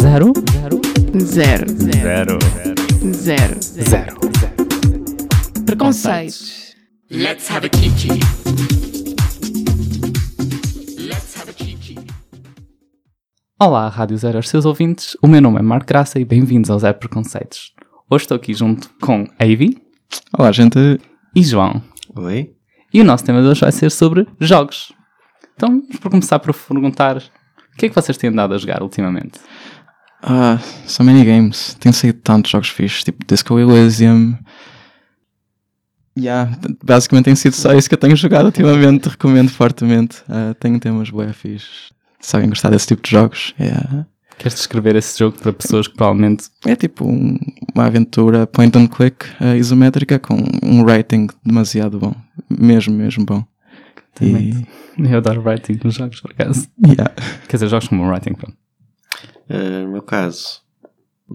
Zero? Zero? Zero. Zero. Zero. Zero. Preconceitos. Let's have a kiki. Let's have a kiki. Olá, Rádio Zero, aos seus ouvintes. O meu nome é Marco Graça e bem-vindos ao Zero Preconceitos. Hoje estou aqui junto com Avi Olá, gente. e João. Oi? E o nosso tema de hoje vai ser sobre jogos. Então, vamos por começar por perguntar o que é que vocês têm andado a jogar ultimamente? Ah, so many games. Tem saído tantos jogos fixos, tipo Disco Elysium. Yeah, basicamente tem sido só isso que eu tenho jogado ultimamente. Recomendo fortemente. Ah, tenho temas bué fixes. Se alguém gostar desse tipo de jogos, é, Queres descrever esse jogo para pessoas que provavelmente. é tipo um- uma aventura point and click ah, isométrica com um rating demasiado bom. Mesmo, mesmo bom. E, Também. Eu adoro writing nos jogos, por acaso. yeah. Quer dizer, jogos como writing, pronto. Uh, no meu caso,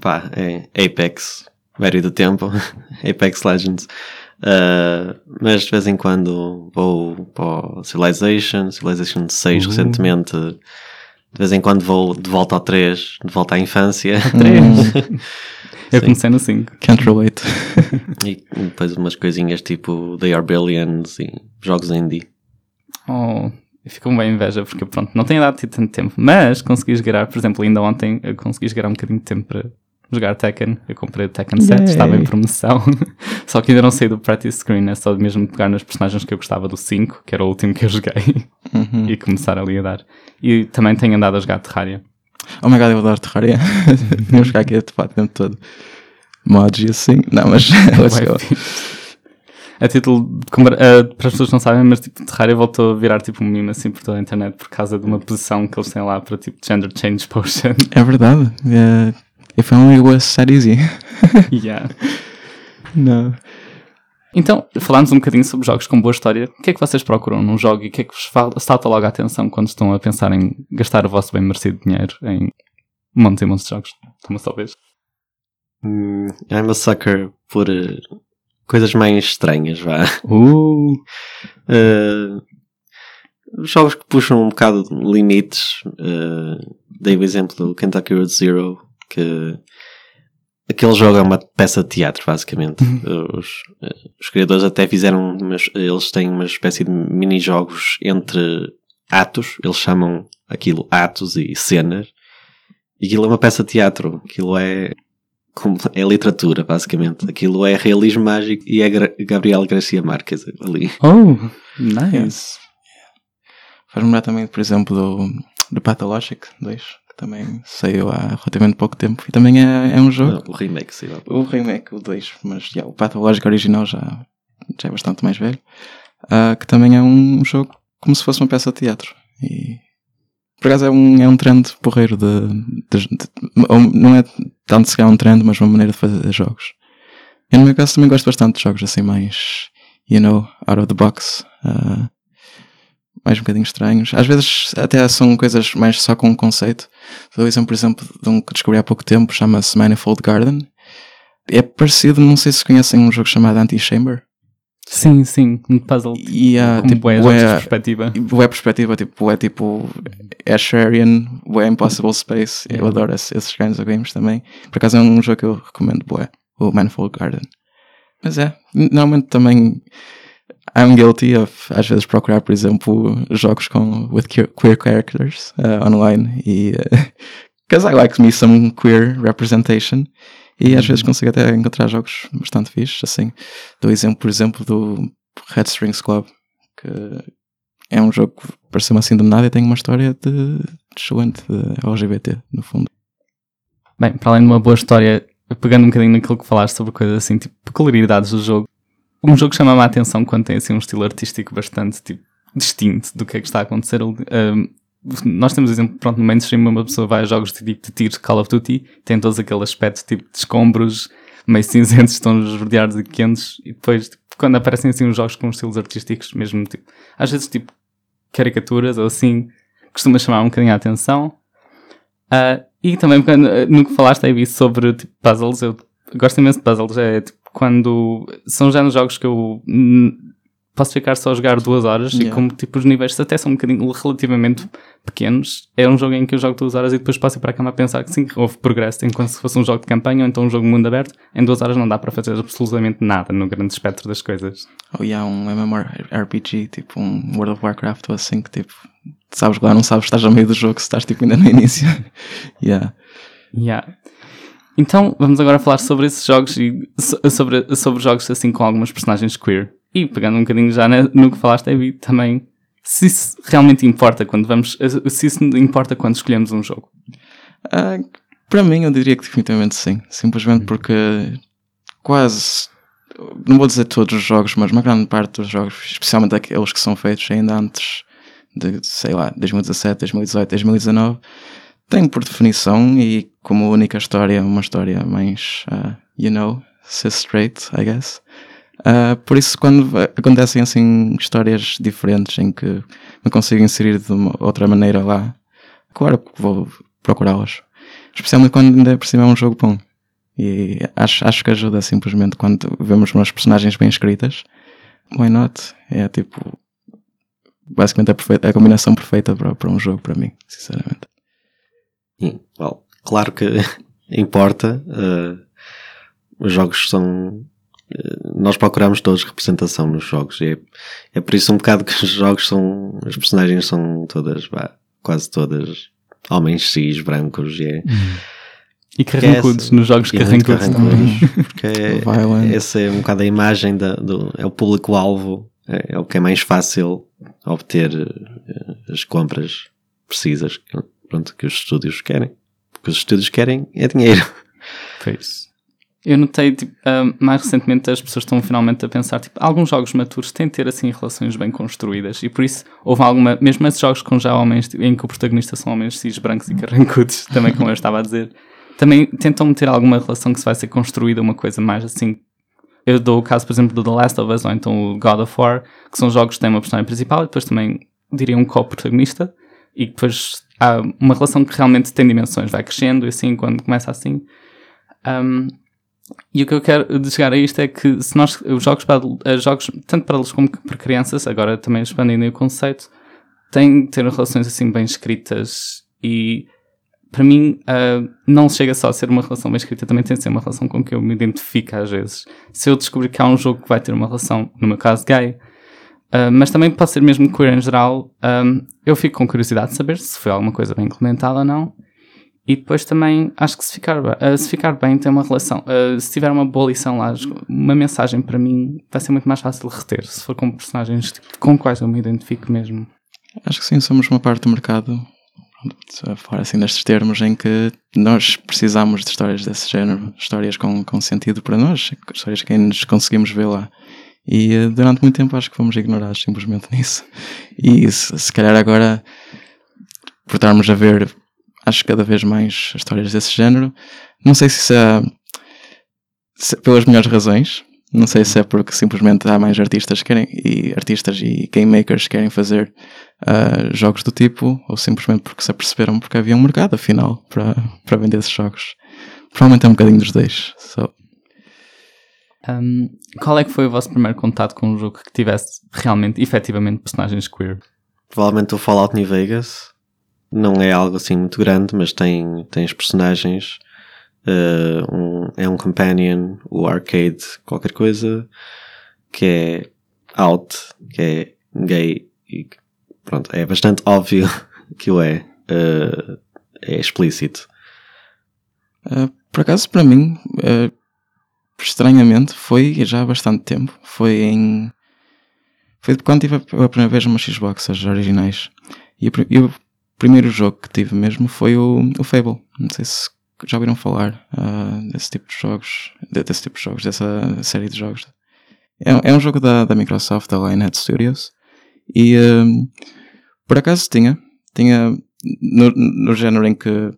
pá, é Apex, velho do tempo, Apex Legends. Uh, mas de vez em quando vou para o Civilization, Civilization 6 Uhum. recentemente. De vez em quando vou de volta ao 3, de volta à infância. Eu Sim. comecei no 5. Can't relate. e depois umas coisinhas tipo They Are Billions e jogos indie. Oh, eu fico bem inveja porque pronto, não tenho dado tanto tempo, mas consegui jogar, por exemplo, ainda ontem eu consegui jogar um bocadinho de tempo para jogar Tekken. Eu comprei o Tekken 7, Yay. estava em promoção, só que ainda não saí do practice screen, é só mesmo pegar nos personagens que eu gostava do 5, que era o último que eu joguei, Uhum. e começar ali a dar. E também tenho andado a jogar Terraria. Oh my god, eu adoro Terraria. Vamos ficar aqui a o tempo todo. Mods e assim. Não, mas let's go. A título de eh, para as pessoas que não sabem, mas tipo, Terraria voltou a virar tipo um meme assim por toda a internet por causa de uma posição que eles têm lá para tipo Gender Change Potion. É verdade. É, if only it was that easy. yeah. Não. Então, falámos um bocadinho sobre jogos com boa história. O que é que vocês procuram num jogo e o que é que vos salta logo a atenção quando estão a pensar em gastar o vosso bem merecido dinheiro em montes e montes de jogos? Como talvez. Hum, I'm a sucker por uh, coisas mais estranhas, vá. Uh, Uh, jogos que puxam um bocado de limites. Uh, dei o exemplo do Kentucky Road Zero, que aquele jogo é uma peça de teatro, basicamente. Os, uh, os criadores até fizeram, umas, eles têm uma espécie de mini-jogos entre atos, eles chamam aquilo atos e cenas, e aquilo é uma peça de teatro, aquilo é. Como- É literatura, basicamente. Aquilo é realismo mágico e é Gra- Gabriel Garcia Marques ali. oh, nice. Faz-me lembrar também, por exemplo, do, do Pathologic 2, que também saiu há relativamente pouco tempo. E também é, é um jogo. O remake, sim. O remake, o 2, mas já, o Pathologic original já, já é bastante mais velho. ah, que também é um jogo como se fosse uma peça de teatro. E por acaso é um, é um trend porreiro de, de- de- ou não é tanto se é um trend, mas uma maneira de fazer jogos. Eu no meu caso também gosto bastante de jogos assim mais, you know, out of the box. ah, mais um bocadinho estranhos. Às vezes até são coisas mais só com um conceito. Dou o exemplo, por exemplo, de um que descobri há pouco tempo, chama-se Manifold Garden. É parecido, não sei se conhecem um jogo chamado Anti-Chamber. Sim, sim, um puzzle. E há como tipo, bué jogos de bué- perspectiva. bué perspectiva, tipo, é tipo Asherian, bué Impossible Space. Eu Yeah. adoro esse- esses kinds of games também. Por acaso é um jogo que eu recomendo, bué, o Manifold Garden. Mas é, normalmente também I'm guilty of às vezes procurar, por exemplo, jogos com with queer, characters uh, online e because I like me some queer representation e às vezes consigo até encontrar jogos bastante fixes, assim. Dou exemplo, por exemplo, do Red Strings Club, que é um jogo que pareceu-me assim do nada e tem uma história de, excelente LGBT, no fundo. Bem, para além de uma boa história, pegando um bocadinho naquilo que falaste sobre coisas assim, tipo peculiaridades do jogo, um jogo chama-me a atenção quando tem assim um estilo artístico bastante tipo, distinto do que é que está a acontecer. Um, nós temos exemplo, pronto, no mainstream uma pessoa vai a jogos de tipo de tiros Call of Duty, tem todos aquele aspecto tipo de escombros, meio cinzentos, tons verdeados e quentes, e depois tipo, quando aparecem assim uns jogos com estilos artísticos, mesmo tipo, às vezes tipo caricaturas ou assim, costuma chamar um bocadinho a atenção. Ah, e também quando, no que falaste aí sobre tipo, puzzles, eu gosto imenso de puzzles. É tipo, quando são já nos jogos que eu posso ficar só a jogar duas horas e Yeah. como tipo os níveis até são um bocadinho relativamente pequenos, é um jogo em que eu jogo duas horas e depois passo para a cama a pensar que sim, houve progresso, enquanto se fosse um jogo de campanha ou então um jogo de mundo aberto, em duas horas não dá para fazer absolutamente nada no grande espectro das coisas. Ou e há um MMORPG, tipo um World of Warcraft ou assim, que tipo, sabes lá, não sabes, estás a meio do jogo, se estás tipo ainda no início. yeah. Yeah. Então, vamos agora falar sobre esses jogos e so- sobre, sobre jogos assim com algumas personagens queer. E pegando um bocadinho já no que falaste, Evi, também se isso realmente importa quando vamos, se isso importa quando escolhemos um jogo. Ah, para mim, eu diria que definitivamente sim. Simplesmente porque quase, não vou dizer todos os jogos, mas uma grande parte dos jogos, especialmente aqueles que são feitos ainda antes de, sei lá, 2017, 2018, 2019, têm por definição e como única história, uma história mais, ah, you know, straight, I guess. Ah, por isso, quando acontecem assim histórias diferentes em que me consigo inserir de uma outra maneira lá, claro que vou procurá-las. Especialmente quando ainda por cima é um jogo bom. E acho, acho que ajuda simplesmente quando vemos umas personagens bem escritas. Why not? É tipo. Basicamente a, perfeita- a combinação perfeita para, para um jogo, para mim, sinceramente. Sim, well, claro que importa. eh, os jogos são. Eh, nós procuramos todos representação nos jogos. E é, é por isso um bocado que os jogos são. As personagens são todas, vá, quase todas homens cis, brancos. E é, E carrancudos essa- nos jogos carrancudos também. Porque é, essa é um bocado a imagem da, do. É o público-alvo. É, é o que é mais fácil obter eh, as compras precisas que, pronto, que os estúdios querem. Porque os estúdios querem é dinheiro. Pois. Eu notei, tipo, ah, mais recentemente as pessoas estão finalmente a pensar, tipo, alguns jogos maturos têm de ter, assim, relações bem construídas e por isso houve alguma, mesmo esses jogos com já homens, tipo, em que o protagonista são homens cis, brancos e carrancudos, também como eu estava a dizer, também tentam meter alguma relação que se vai ser construída, uma coisa mais assim. Eu dou o caso, por exemplo, do The Last of Us ou então o God of War, que são jogos que têm uma personagem principal e depois também, diria, um co-protagonista e depois há uma relação que realmente tem dimensões, vai crescendo e assim, quando começa assim. Um, e o que eu quero chegar a isto é que se nós, os jogos, para, eh, jogos tanto para adultos como para crianças, agora também expandindo o conceito, têm de ter relações assim bem escritas e para mim ah, não chega só a ser uma relação bem escrita, também tem de ser uma relação com que eu me identifico às vezes. Se eu descobrir que há um jogo que vai ter uma relação, no meu caso gay, ah, mas também pode ser mesmo queer em geral, ah, eu fico com curiosidade de saber se foi alguma coisa bem implementada ou não. E depois também acho que se ficar, ah, se ficar bem tem uma relação. ah, se tiver uma boa lição lá, uma mensagem para mim vai ser muito mais fácil de reter. Se for com personagens tipo, com quais eu me identifico mesmo. Acho que sim, somos uma parte do mercado, pronto, a falar assim destes termos, em que nós precisamos de histórias desse género, histórias com, com sentido para nós, histórias que nos conseguimos ver lá. E eh, durante muito tempo acho que fomos ignorados simplesmente nisso. E se, se calhar agora, por estarmos a ver, acho cada vez mais histórias desse género, não sei se isso é, se é pelas melhores razões, não sei se é porque simplesmente há mais artistas que querem, e artistas e game makers que querem fazer uh, jogos do tipo, ou simplesmente porque se aperceberam porque havia um mercado, afinal, para, para vender esses jogos. Provavelmente é um bocadinho dos dois. So, Um, qual é que foi o vosso primeiro contato com um jogo que tivesse realmente, efetivamente, personagens queer? Provavelmente o Fallout New Vegas não é algo assim muito grande, mas tem, tem os personagens. eh, um- é um companion, o arcade, qualquer coisa, que é out, que é gay e pronto, é bastante óbvio que o é. eh, é explícito. uh, por acaso, para mim, uh, estranhamente, foi já há bastante tempo. Foi em. Foi quando tive a primeira vez uma Xbox, as originais. E, o pri- e o primeiro jogo que tive mesmo foi o, o Fable. Não sei se já ouviram falar uh, desse tipo de jogos, de- desse tipo de jogos, dessa série de jogos. É, é um jogo da, da Microsoft, da Lionhead Studios. E um, por acaso tinha, tinha no, no género em que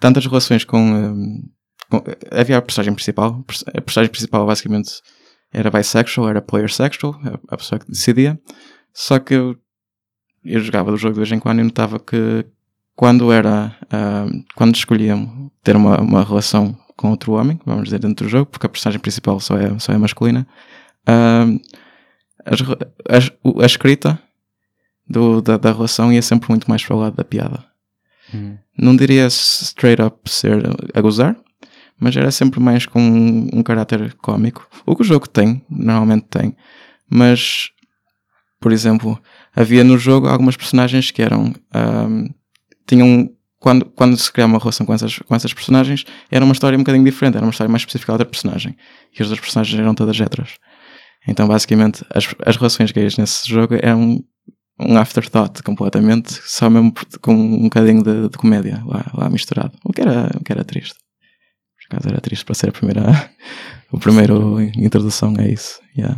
tantas relações com, um, com- havia a personagem principal, a personagem principal basicamente era bisexual, era player sexual, a, a pessoa que decidia. Só que eu, jogava do jogo de vez em quando e notava que quando era ah, quando escolhiam ter uma, uma relação com outro homem, vamos dizer, dentro do jogo, porque a personagem principal só é, só é masculina, as re- as- o- a escrita do- da, da relação ia sempre muito mais para o lado da piada. Hum. Não diria straight up ser a gozar, mas era sempre mais com um, um caráter cómico. O que o jogo tem, normalmente tem, mas, por exemplo, havia no jogo algumas personagens que eram. ahm, tinham. Quando, quando se criava uma relação com essas, com essas personagens, era uma história um bocadinho diferente, era uma história mais específica da personagem. E as outras personagens eram todas héteros. Então, basicamente, as, as relações gays nesse jogo eram um afterthought completamente, só mesmo com um bocadinho de, de comédia lá, lá misturado. O que, era, o que era triste. Por acaso era triste para ser a primeira, o primeiro introdução a isso. Yeah.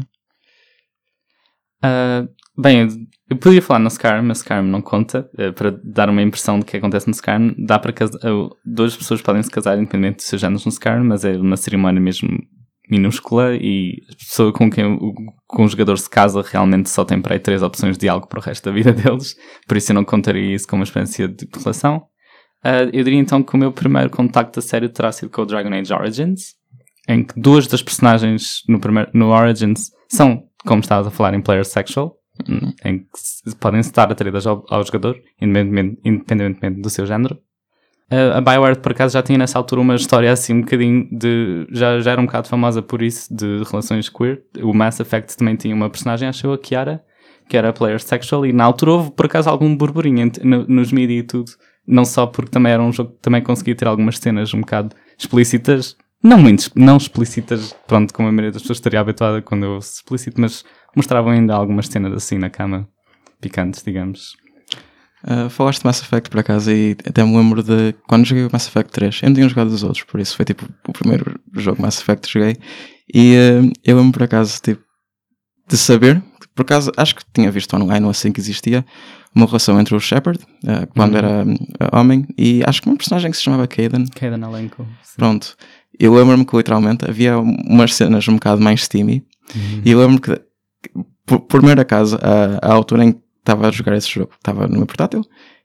Ah, bem, eu- podia falar no Skyrim, mas Skyrim não conta. eh, para dar uma impressão do que acontece no Skyrim, dá para casa- eh, duas pessoas podem se casar independente dos seus géneros no Skyrim, mas é uma cerimónia mesmo minúscula e a pessoa com quem o, com o jogador se casa realmente só tem para aí três opções de diálogo para o resto da vida deles, por isso eu não contaria isso como uma experiência de relação. Ah, eu diria então que o meu primeiro contacto a sério terá sido com o Dragon Age Origins, em que duas das personagens no, primeiro, no Origins são, como estavas a falar, em player sexual, em que podem estar atraídas ao, ao jogador, independentemente, independentemente do seu género. A Bioware, por acaso, já tinha nessa altura uma história assim um bocadinho de. Já, já era um bocado famosa por isso, de relações queer. O Mass Effect também tinha uma personagem, acho eu, a Kiara, que era player sexual, e na altura houve, por acaso, algum burburinho no- nos mídia e tudo. Não só porque também era um jogo que também conseguia ter algumas cenas um bocado explícitas, não muito não explícitas, pronto, como a maioria das pessoas estaria habituada quando eu ouço explícito, mas mostravam ainda algumas cenas assim na cama, picantes, digamos. Uh, falaste de Mass Effect por acaso e até me lembro de quando joguei o Mass Effect 3. Eu não tinha jogado os outros, por isso foi tipo o primeiro jogo Mass Effect que joguei. E uh, eu lembro por acaso tipo, de saber, por acaso acho que tinha visto online ou assim que existia, uma relação entre o Shepard, uh, quando Uhum. era homem, e acho que uma personagem que se chamava Caden. Caden Alenco. sim. Pronto. Eu lembro-me que literalmente havia umas cenas um bocado mais steamy. Uhum. E eu lembro que, por, por mero acaso, a, a altura em que estava a jogar esse jogo, estava no meu portátil.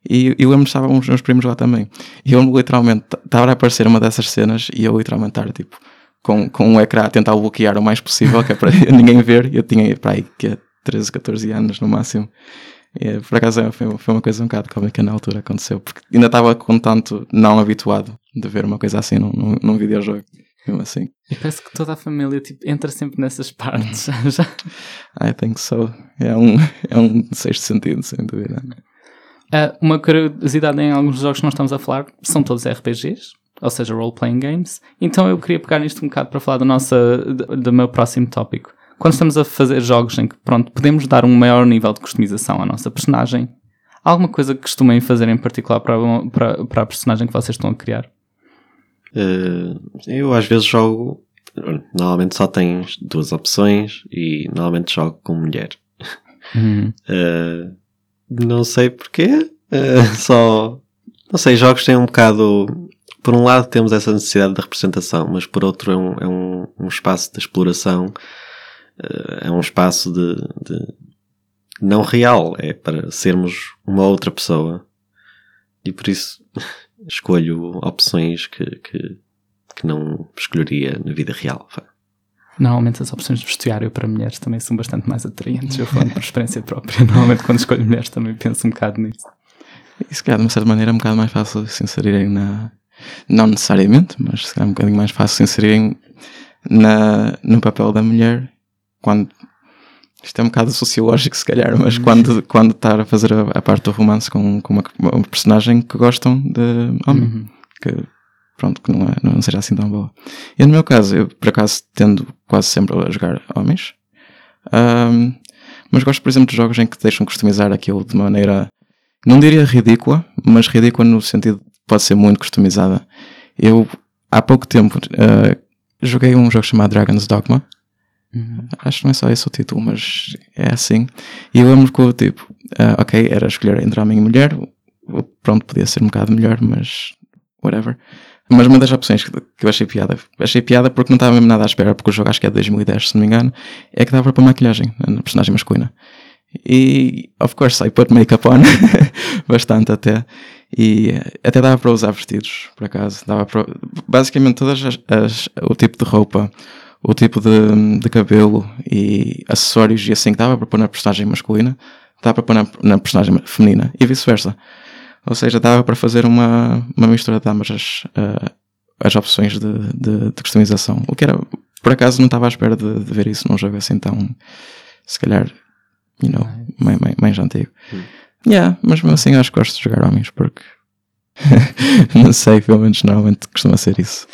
E eu lembro que estavam os meus primos lá também. E eu literalmente estava a aparecer uma dessas cenas e eu literalmente estava tipo com, com um ecrã a tentar bloquear o mais possível, que é para ninguém ver. Eu tinha para aí que é 13, 14 anos no máximo. E, por acaso foi, foi uma coisa um bocado cómica na altura aconteceu, porque ainda estava com tanto não habituado de ver uma coisa assim num, num, num videojogo. Mesmo assim. E parece que toda a família tipo, entra sempre nessas partes. já. I think so. É um, é um sexto sentido, sem dúvida. Ah, uma curiosidade em alguns jogos que nós estamos a falar são todos RPGs, ou seja, role-playing games. Então eu queria pegar nisto um bocado para falar do, nosso, do, do meu próximo tópico. Quando estamos a fazer jogos em que pronto, podemos dar um maior nível de customização à nossa personagem, há alguma coisa que costumem fazer em particular para, para, para a personagem que vocês estão a criar? Eh, eu às vezes jogo. Normalmente só tens duas opções e normalmente jogo com mulher. Eh, não sei porquê. eh, só. Não sei, jogos têm um bocado. Por um lado temos essa necessidade de representação, mas por outro é um, é um, um espaço de exploração. eh, é um espaço de, de não real. É para sermos uma outra pessoa. E por isso escolho opções que, que, que não escolheria na vida real. Normalmente as opções de vestuário para mulheres também são bastante mais atraentes. Eu falando por experiência própria, normalmente quando escolho mulheres também penso um bocado nisso. E se calhar, de uma certa maneira, é um bocado mais fácil se inserirem na. Não necessariamente, mas se calhar é um bocadinho mais fácil se inserirem na, no papel da mulher quando. Isto é um bocado sociológico, se calhar, mas quando, quando estar a fazer a, a parte do romance com, com uma, uma personagem que gostam de homem. Uhum. que pronto, que não, é, não seja assim tão boa. E no meu caso, eu por acaso tendo quase sempre a jogar homens, Ahm, mas gosto, por exemplo, de jogos em que deixam customizar aquilo de maneira, não diria ridícula, mas ridícula no sentido de pode ser muito customizada. Eu, há pouco tempo, ah, joguei um jogo chamado Dragon's Dogma. Acho que não é só esse o título, mas é assim. E eu lembro que o tipo, ah, ok, era escolher entre homem e mulher, pronto, podia ser um bocado melhor, mas whatever. Mas uma das opções que, que eu achei piada, achei piada porque não estava mesmo nada à espera, porque o jogo acho que é de 2010, se não me engano, é que dava para maquilhagem na personagem masculina. E, of course, I put makeup on, bastante até. E eh, até dava para usar vestidos, por acaso. Dava para, basicamente, todas as, as- o tipo de roupa, o tipo de, de cabelo e acessórios e assim que dava para pôr na personagem masculina, dava para pôr na, na personagem feminina e vice-versa. Ou seja, dava para fazer uma, uma mistura de ambas as, eh, as opções de, de, de customização. O que era, por acaso, não estava à espera de, de ver isso num jogo assim tão, se calhar, you know, mais, mais, mais antigo. Yeah, mas mesmo assim acho que gosto de jogar homens porque não sei, pelo menos normalmente costuma ser isso.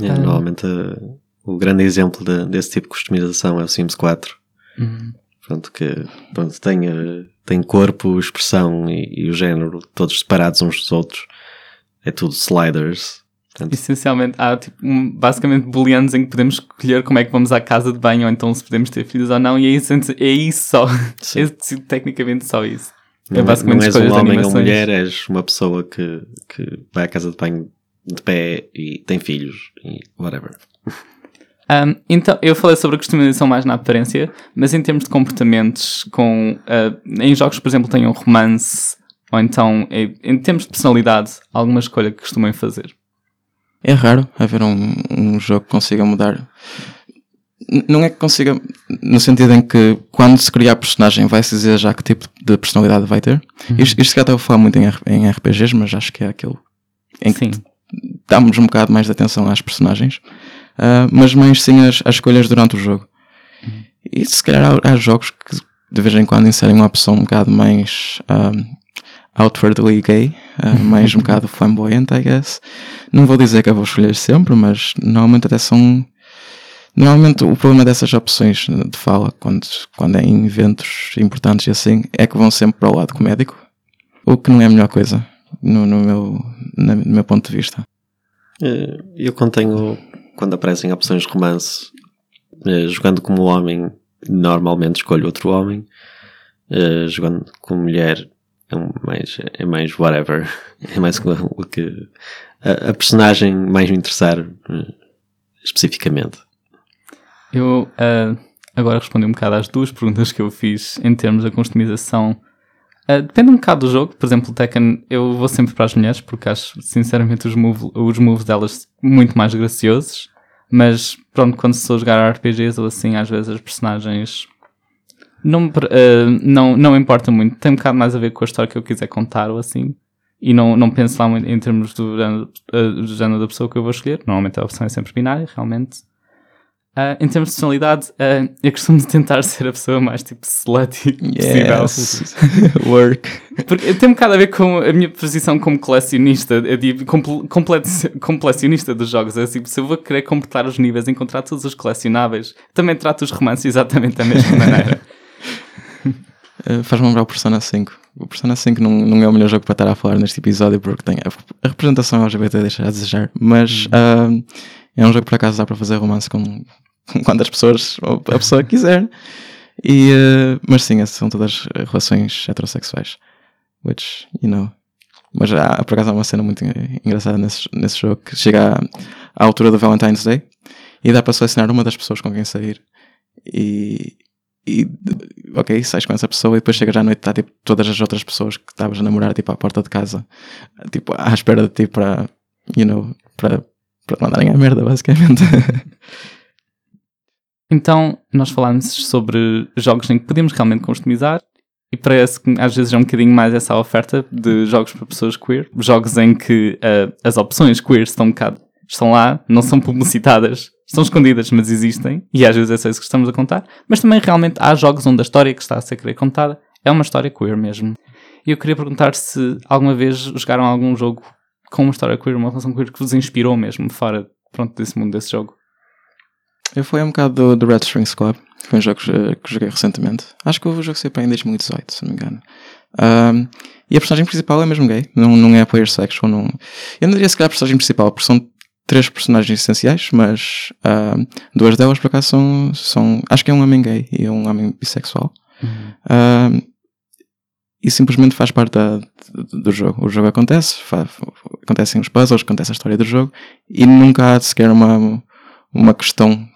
É, Normalmente eh, o grande exemplo de- desse tipo de customização é o Sims 4. Uhum. Pronto, que pronto, tem, eh, tem corpo, expressão e, e o género todos separados uns dos outros. É tudo sliders. Portanto, Essencialmente, há tipo, um- basicamente booleanos em que podemos escolher como é que vamos à casa de banho ou então se podemos ter filhos ou não, e é isso, é isso só. Sim. É tecnicamente só isso. não, é basicamente não és escolhas um homem ou animações. mulher, és uma pessoa que, que vai à casa de banho de pé e tem filhos e whatever. Um, então, eu falei sobre a customização mais na aparência, mas em termos de comportamentos, com, uh, em jogos, por exemplo, tenham romance, ou então, em, termos de personalidade, alguma escolha que costumem fazer. É raro haver um, um jogo que consiga mudar. N- Não é que consiga, no sentido em que quando se criar a personagem vai-se dizer já que tipo de personalidade vai ter. Isto, isto se calhar estava a falar muito em, em RPGs, mas acho que é aquilo em que Sim. damos um bocado mais de atenção às personagens, ah, mas mais sim às, às escolhas durante o jogo. E se calhar há, há jogos que de vez em quando inserem uma opção um bocado mais ah, outwardly gay, ah, mais um bocado flamboyant, I guess. Não vou dizer que eu vou escolher sempre, mas normalmente até são. Normalmente o problema dessas opções de fala, quando, quando é em eventos importantes e assim, é que vão sempre para o lado comédico, o que não é a melhor coisa, no, no meu, no meu ponto de vista. Eh, Eu quando tenho, quando aparecem opções de romance, eh, jogando como homem, normalmente escolho outro homem. Eh, Jogando como mulher, é mais, é mais whatever. É mais o o que a, a personagem mais me interessar eh, especificamente. Eu uh, agora respondi um bocado às duas perguntas que eu fiz em termos da customização. Uh, depende um bocado do jogo. Por exemplo, Tekken, eu vou sempre para as mulheres porque acho, sinceramente, os, move, os moves delas muito mais graciosos. Mas, pronto, quando se a jogar RPGs ou assim, às vezes as personagens não, uh, não, não importa muito. Tem um bocado mais a ver com a história que eu quiser contar ou assim. E não, não penso lá muito em termos do uh, do género da pessoa que eu vou escolher. Normalmente a opção é sempre binária, realmente. Ah, em termos de personalidade, ah, eu costumo tentar ser a pessoa mais tipo slutty possível. Yes. Work. Porque tem um bocado a ver com a minha posição como colecionista, eu digo, como colecionista dos jogos. É assim, se eu vou querer completar os níveis, encontrar todos os colecionáveis, também trato os romances exatamente da mesma maneira. Uh, Faz-me lembrar o Persona 5. O Persona 5 não, não é o melhor jogo para estar a falar neste episódio porque tem a, representação LGBT deixa a desejar, mas uh, é um jogo que por acaso dá para fazer romance com quantas pessoas a pessoa quiser. E, uh, mas sim, essas são todas relações heterossexuais. Which, you know. Mas há, por acaso há uma cena muito engraçada nesse, nesse jogo que chega à, à altura do Valentine's Day e dá para selecionar uma das pessoas com quem sair. E, e ok, sais com essa pessoa e depois chegas à noite está tipo todas as outras pessoas que estavas a namorar tipo à porta de casa, tipo à espera de ti para, you know, para, para mandarem a merda, basicamente. Então, nós falámos sobre jogos em que podemos realmente customizar e parece que às vezes é um bocadinho mais essa oferta de jogos para pessoas queer. Jogos em que ah, as opções queer estão um bocado, estão lá, não são publicitadas, estão escondidas, mas existem e às vezes é só isso que estamos a contar. Mas também realmente há jogos onde a história que está a ser querer contada é uma história queer mesmo. E eu queria perguntar se alguma vez jogaram algum jogo com uma história queer, uma relação queer que vos inspirou mesmo fora pronto, desse mundo desse jogo. Eu fui um bocado do, do Red Strings Club, que foi um jogo que, que joguei recentemente. Acho que o jogo saiu para em 2018, se não me engano. Um, e a personagem principal é mesmo gay, não, não é player sexual. Não... Eu não diria se calhar a personagem principal, porque são três personagens essenciais, mas um, duas delas por acaso são, são. Acho que é um homem gay e um homem bissexual. Um, e simplesmente faz parte da- do, jogo. O jogo acontece, fa- acontecem os puzzles, acontece a história do jogo e nunca há sequer uma, uma questão,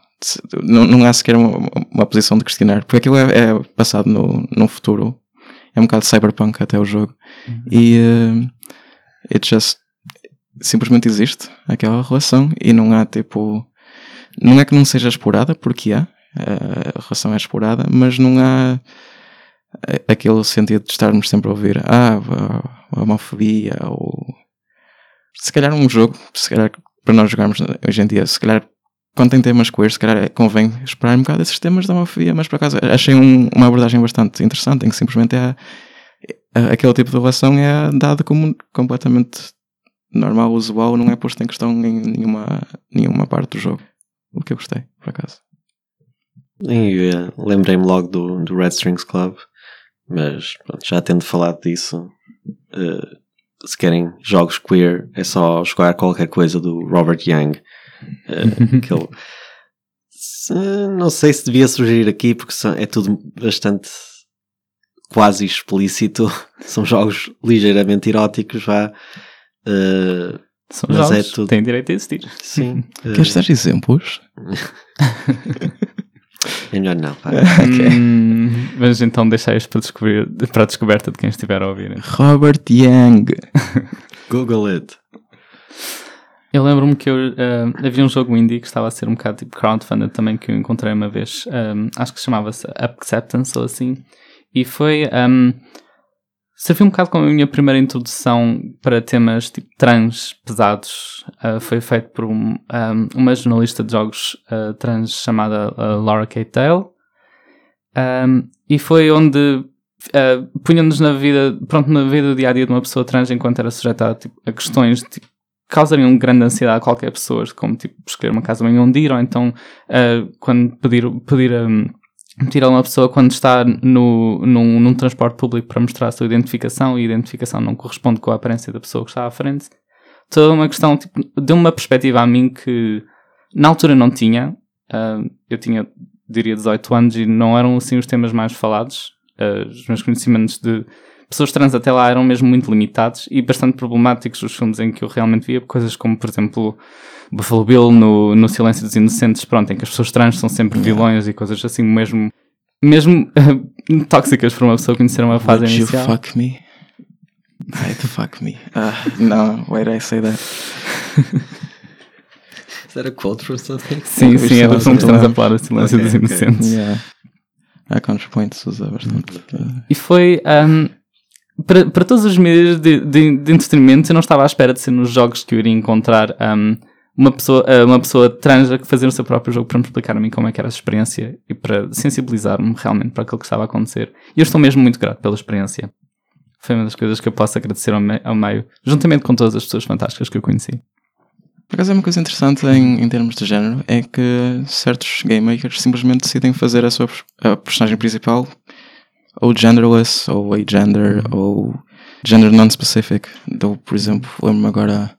não, não há sequer uma, uma posição de questionar, porque aquilo é, é passado no, no futuro, é um bocado cyberpunk até o jogo. E uh, it just simplesmente existe aquela relação e não há tipo Não é que não seja explorada, porque há, a relação é explorada, mas não há a- aquele sentido de estarmos sempre a ouvir ah, a a homofobia ou se calhar um jogo, se calhar para nós jogarmos hoje em dia, se calhar quando tem temas queer, se calhar é- convém explorar um bocado esses temas da homofobia, mas por acaso achei um- uma abordagem bastante interessante em que simplesmente é, é- aquele tipo de relação é dado como completamente normal, usual, não é posto em questão em nenhuma, nenhuma parte do jogo. O que eu gostei, por acaso. Eh, Lembrei-me logo do, do Red Strings Club, mas pronto, já tendo falado disso, eh, se querem jogos queer, é só jogar qualquer coisa do Robert Young. Eh, que ele- se- não sei se devia sugerir aqui, porque são- é tudo bastante quase explícito. São jogos ligeiramente eróticos, vá. Eh, São Mas é jogos, tudo- têm direito a existir. sim. eh, Queres dar exemplos? é melhor não, pá. Hum, mas então deixar isto para, descobrir, para a descoberta de quem estiver a ouvir. Robert Young. Google it. Eu lembro-me que eu, ah, havia um jogo indie que estava a ser um bocado tipo crowdfunded também que eu encontrei uma vez. ah, acho que chamava-se Acceptance ou assim. E foi. Um, serviu um bocado como a minha primeira introdução para temas tipo trans pesados. Ah, foi feito por um, um, uma jornalista de jogos ah, trans chamada Laura K. Tail. Um, e foi onde uh, punha-nos na vida, pronto, na vida do dia a dia de uma pessoa trans enquanto era sujeita a, tipo, a questões tipo, que causariam grande ansiedade a qualquer pessoa, como tipo escolher uma casa bem onde ir, ou então uh, quando pedir, pedir, um, pedir a uma pessoa quando está no, num, num transporte público para mostrar a sua identificação e a identificação não corresponde com a aparência da pessoa que está à frente. Toda uma questão, tipo, deu uma perspectiva a mim que na altura não tinha. Uh, eu tinha diria 18 anos e não eram assim os temas mais falados. Uh, os meus conhecimentos de pessoas trans até lá eram mesmo muito limitados e bastante problemáticos os filmes em que eu realmente via, coisas como, por exemplo, Buffalo Bill no, no Silêncio dos Inocentes, pronto, em que as pessoas trans são sempre vilões e coisas assim, mesmo, mesmo uh, tóxicas para uma pessoa conhecer uma fase Would you inicial. fuck me? I'd fuck me. Ah, no, why did I say that? Is that a quote from something? Sim, sim, é do filme que estamos a falar, O Silêncio Ok, dos. Inocentes. Yeah. Há contrapoint se usa bastante. Ah, E foi um, para, para todos os meios de, de, de entretenimento, eu não estava à espera de ser nos jogos que eu iria encontrar um, uma, pessoa, uh, uma pessoa trans a fazer o seu próprio jogo para me explicar a mim como é que era a experiência e para sensibilizar-me realmente para aquilo que estava a acontecer. E eu estou mesmo muito grato pela experiência. Foi uma das coisas que eu posso agradecer ao, me ao meio, juntamente com todas as pessoas fantásticas que eu conheci. Por acaso é uma coisa interessante em, em termos de género é que certos game makers simplesmente decidem fazer a sua a personagem principal ou genderless, ou agender, ou gender non-specific. Então, por exemplo, lembro-me agora,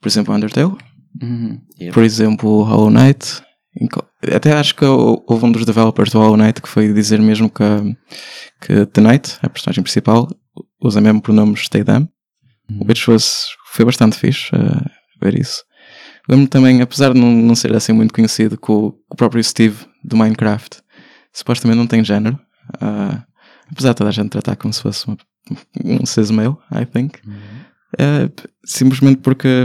por exemplo, Undertale, Uhum. Yeah. por exemplo, Hollow Knight. Até acho que hou- houve um dos developers do Hollow Knight que foi dizer mesmo que, que The Knight, a personagem principal, usa mesmo pronomes they them, which was, foi bastante fixe uh, ver isso. Lembro-me também, apesar de não, não ser assim muito conhecido, que o, o próprio Steve do Minecraft supostamente não tem género, uh, apesar de toda a gente tratar como se fosse uma, um cis male, I think. Uh, p- simplesmente porque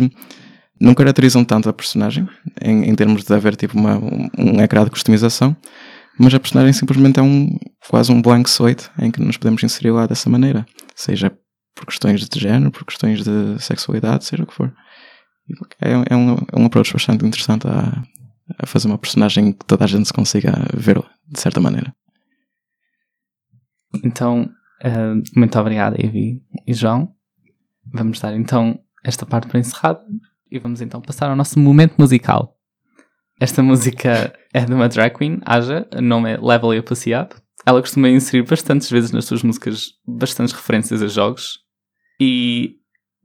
não caracterizam tanto a personagem em, em termos de haver tipo uma, um, um ecrã de customização, mas a personagem simplesmente é um quase um blank slate em que nos podemos inserir lá dessa maneira, seja por questões de género, por questões de sexualidade, seja o que for. É, é, um, é um approach bastante interessante a, a fazer uma personagem que toda a gente se consiga ver de certa maneira. Então, eh, muito obrigado, Evi e João. Vamos dar então esta parte para encerrada e vamos então passar ao nosso momento musical. Esta música é de uma drag queen, Aja, o nome é Level Up Up. Ela costuma inserir bastantes vezes nas suas músicas bastantes referências a jogos. E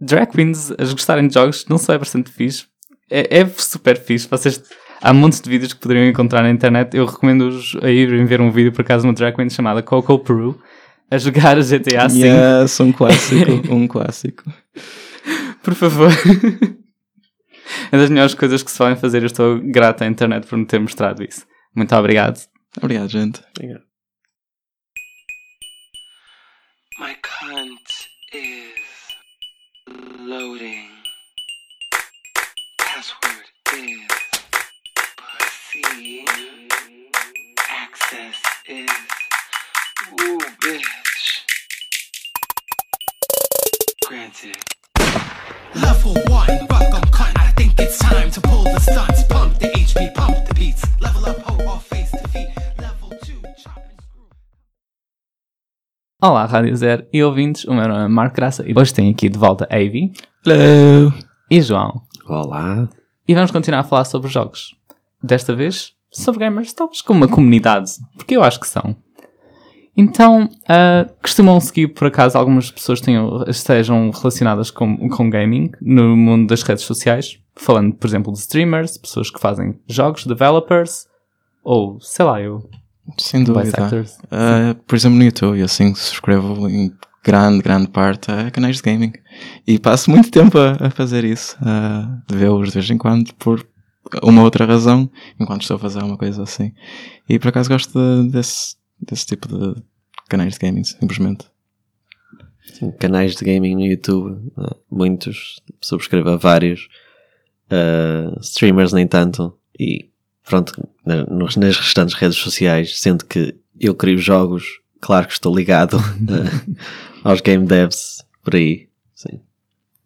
drag queens a gostarem de jogos não só é bastante fixe, é, é super fixe. Vocês, há montes de vídeos que poderiam encontrar na internet. Eu recomendo-vos a irem ver um vídeo por acaso de uma drag queen chamada Coco Peru a jogar GTA V. Yes, um clássico, um clássico. Por favor. é das melhores coisas que se podem fazer. Eu estou grata à internet por me ter mostrado isso. Muito obrigado. Obrigado, gente. My cunt Olá, Rádio Zero e ouvintes, o meu nome é Marco Graça e hoje tenho aqui de volta a Avi Hello! e João. Olá. E vamos continuar a falar sobre jogos. Desta vez, sobre gamers, talvez como uma comunidade, porque eu acho que são. Então, ah, costumam seguir, por acaso, algumas pessoas tenham, estejam relacionadas com, com gaming no mundo das redes sociais, falando, por exemplo, de streamers, pessoas que fazem jogos, developers, ou, sei lá, eu, Sem dúvida. Ah, por exemplo, no YouTube, eu assim subscrevo em grande, grande parte a canais de gaming. E passo muito tempo a, a fazer isso, a vê-los de vez em quando, por uma outra razão, enquanto estou a fazer uma coisa assim. E por acaso gosto de- desse, desse tipo de canais de gaming, simplesmente. Sim, canais de gaming no YouTube, ah, muitos, subscrevo a vários, ah, streamers nem tanto, e pronto, na- nos- nas restantes redes sociais, sendo que eu crio jogos, claro que estou ligado ah, aos game devs por aí. Sim.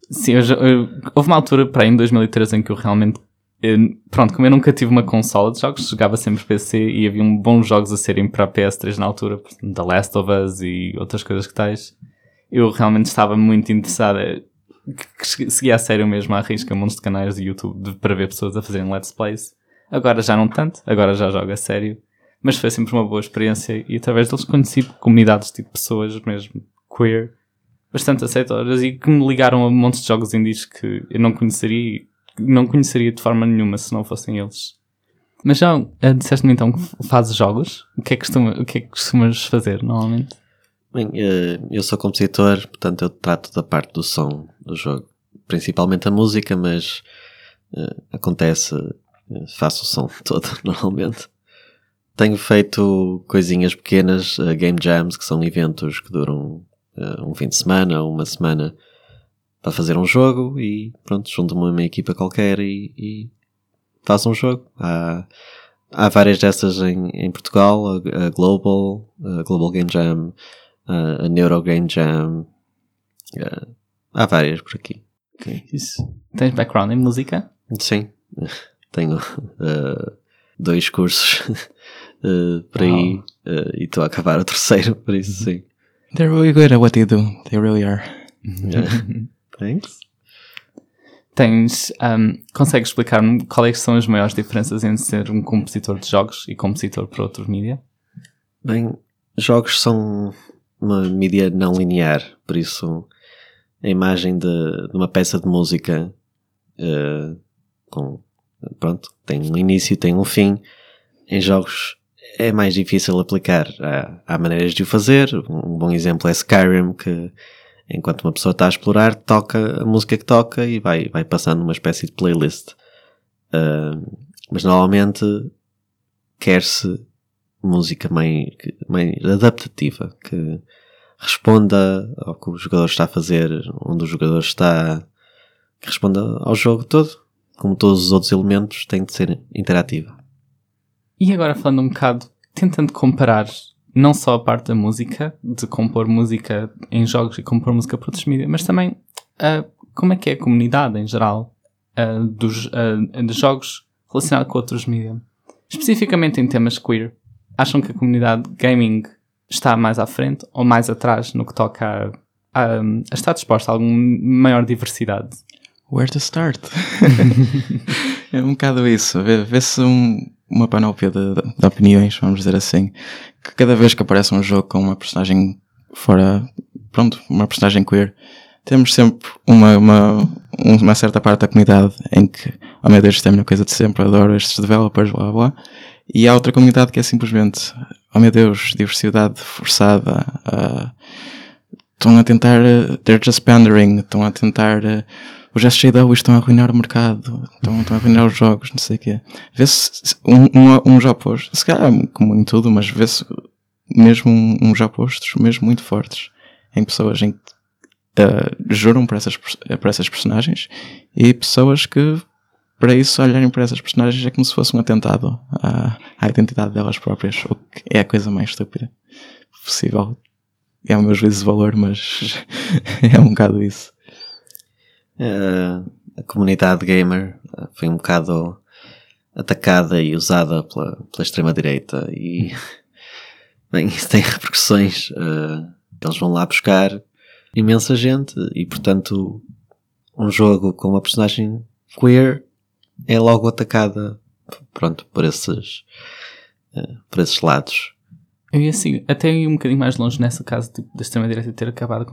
Sim, eu eu- houve uma altura para aí em 2013 em que eu realmente. eh, pronto, como eu nunca tive uma consola de jogos, jogava sempre PC e havia um bons jogos a serem para a PS3 na altura, The Last of Us e outras coisas que tais. Eu realmente estava muito interessada, que, seguia a sério mesmo à risca montes de canais de YouTube de- para ver pessoas a fazerem Let's Plays. Agora já não tanto, agora já jogo a sério. Mas foi sempre uma boa experiência e através deles conheci comunidades tipo pessoas mesmo queer bastante aceitadoras e que me ligaram a montes de jogos indies que eu não conheceria não conheceria de forma nenhuma se não fossem eles. Mas já eh, disseste-me então que fazes jogos? O que é que, costuma, o que, é que costumas fazer normalmente? Bem, eh, eu sou compositor, portanto eu trato da parte do som do jogo. Principalmente a música, mas eh, acontece, eh, faço o som todo normalmente. Tenho feito coisinhas pequenas, game jams, que são eventos que duram um fim de semana ou uma semana para fazer um jogo e pronto, junto-me a uma equipa qualquer e, e faço um jogo. Há, há várias dessas em, em Portugal, a, a Global, a Global Game Jam, a, a Neuro Game Jam, há várias por aqui. Isso. Tens background em música? Sim, tenho eh, dois cursos eh, por aí eh, e estou a acabar o terceiro, por isso sim. They're really good at what they do. They really are. Thanks. Tens, ahm, consegues explicar-me quais são as maiores diferenças entre ser um compositor de jogos e compositor para outros mídia? Bem, jogos são uma mídia não linear, por isso a imagem de, de uma peça de música eh, com, pronto, tem um início, tem um fim. Em jogos é mais difícil aplicar. Há, há maneiras de o fazer. Um bom exemplo é Skyrim, que enquanto uma pessoa está a explorar, toca a música que toca e vai, vai passando uma espécie de playlist. Eh, mas normalmente quer-se música mais, mais adaptativa, que responda ao que o jogador está a fazer, onde o jogador está, que responda ao jogo todo. Como todos os outros elementos, tem de ser interativa. E agora falando um bocado, tentando comparar não só a parte da música, de compor música em jogos e compor música para outros mídias, mas também ah, como é que é a comunidade em geral ah, dos, ah, de jogos relacionado com outros mídias. Especificamente em temas queer, acham que a comunidade gaming está mais à frente ou mais atrás no que toca a, a, a estar disposta a alguma maior diversidade? Where to start? é um bocado isso. Vê- Vê-se um- uma panóplia de, de opiniões, vamos dizer assim. Que cada vez que aparece um jogo com uma personagem fora, pronto, uma personagem queer, temos sempre uma, uma, uma certa parte da comunidade em que, oh meu Deus, isto é a melhor coisa de sempre, adoro estes developers, blá blá. E há outra comunidade que é simplesmente, oh meu Deus, diversidade forçada, ah, estão a tentar, they're just pandering, estão a tentar, eh, os SJW estão a arruinar o mercado, estão, estão a arruinar os jogos, não sei o quê. Vê-se um, um, uns opostos, se calhar como em tudo, mas vê-se mesmo um- uns opostos, mesmo muito fortes, em pessoas em que eh, juram por essas, por essas personagens e pessoas que para isso, olharem para essas personagens é como se fosse um atentado à, à identidade delas próprias, o que é a coisa mais estúpida possível. É o meu juízo de valor, mas é um bocado isso. Eh, a comunidade gamer eh, foi um bocado atacada e usada pela, pela extrema-direita e bem, isso tem repercussões. eh, eles vão lá buscar imensa gente e, portanto, um jogo com uma personagem queer é logo atacada pronto, por esses, eh, por esses lados. Ia assim, até ir um bocadinho mais longe nessa casa tipo, da extrema-direita ter acabado,